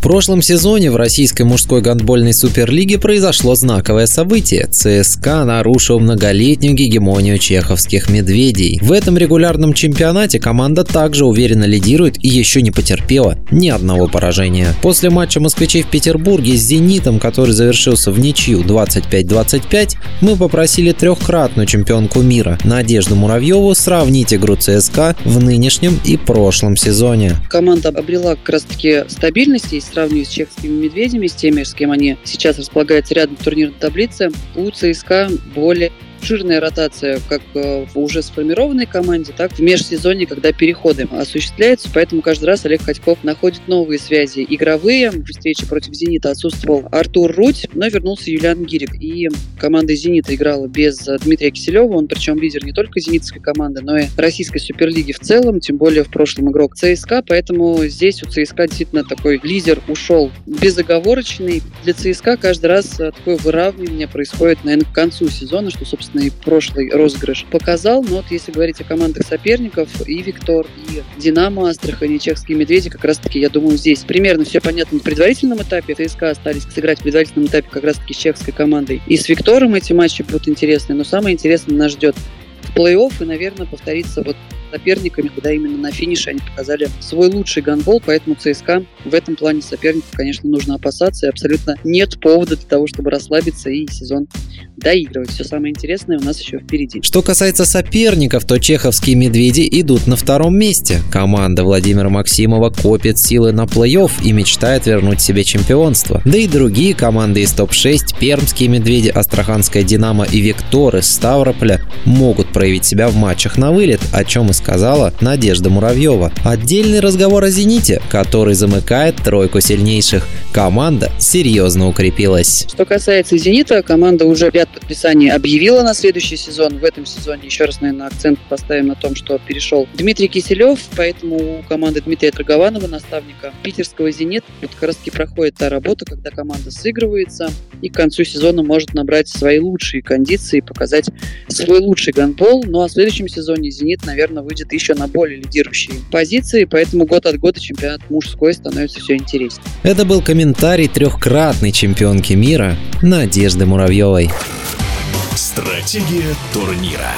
В прошлом сезоне в российской мужской гандбольной суперлиге произошло знаковое событие. ЦСКА нарушил многолетнюю гегемонию чеховских «Медведей». В этом регулярном чемпионате команда также уверенно лидирует и еще не потерпела ни одного поражения. После матча москвичей в Петербурге с «Зенитом», который завершился в ничью 25-25, мы попросили трехкратную чемпионку мира Надежду Муравьеву сравнить игру ЦСКА в нынешнем и прошлом сезоне. Команда обрела как раз-таки стабильность сравниваю с чехскими медведями, с теми, с кем они сейчас располагаются рядом в турнирной таблице, у ЦСКА более обширная ротация как э, в уже сформированной команде, так в межсезонье, когда переходы осуществляются. Поэтому каждый раз Олег Ходьков находит новые связи игровые. В встрече против «Зенита» отсутствовал Артур Рудь, но вернулся Юлиан Гирик. И команда «Зенита» играла без Дмитрия Киселева. Он причем лидер не только зенитской команды, но и российской суперлиги в целом, тем более в прошлом игрок ЦСКА. Поэтому здесь у ЦСКА действительно такой лидер ушел безоговорочный. Для ЦСКА каждый раз такое выравнивание происходит, наверное, к концу сезона, что, собственно, собственно, и прошлый розыгрыш показал. Но вот если говорить о командах соперников, и Виктор, и Динамо, Астрахань, и Чехские Медведи, как раз-таки, я думаю, здесь примерно все понятно на предварительном этапе. ЦСКА остались сыграть в предварительном этапе как раз-таки с чехской командой. И с Виктором эти матчи будут интересны, но самое интересное нас ждет в плей-офф, и, наверное, повторится вот соперниками, когда именно на финише они показали свой лучший гандбол, поэтому ЦСКА в этом плане соперников, конечно, нужно опасаться, и абсолютно нет повода для того, чтобы расслабиться и сезон доигрывать. Все самое интересное у нас еще впереди. Что касается соперников, то чеховские «Медведи» идут на втором месте. Команда Владимира Максимова копит силы на плей-офф и мечтает вернуть себе чемпионство. Да и другие команды из топ-6, пермские «Медведи», Астраханская «Динамо» и «Виктор» из Ставрополя могут проявить себя в матчах на вылет, о чем и сказала Надежда Муравьева. Отдельный разговор о «Зените», который замыкает тройку сильнейших. Команда серьезно укрепилась. Что касается «Зенита», команда уже ряд подписаний объявила на следующий сезон. В этом сезоне еще раз, наверное, акцент поставим на том, что перешел Дмитрий Киселев, поэтому у команды Дмитрия Драгованова, наставника питерского «Зенит», вот как раз таки проходит та работа, когда команда сыгрывается и к концу сезона может набрать свои лучшие кондиции, показать свой лучший гандбол. Ну а в следующем сезоне «Зенит», наверное, выйдет еще на более лидирующие позиции, поэтому год от года чемпионат мужской становится все интереснее. Это был комментарий трехкратной чемпионки мира Надежды Муравьевой. Стратегия турнира.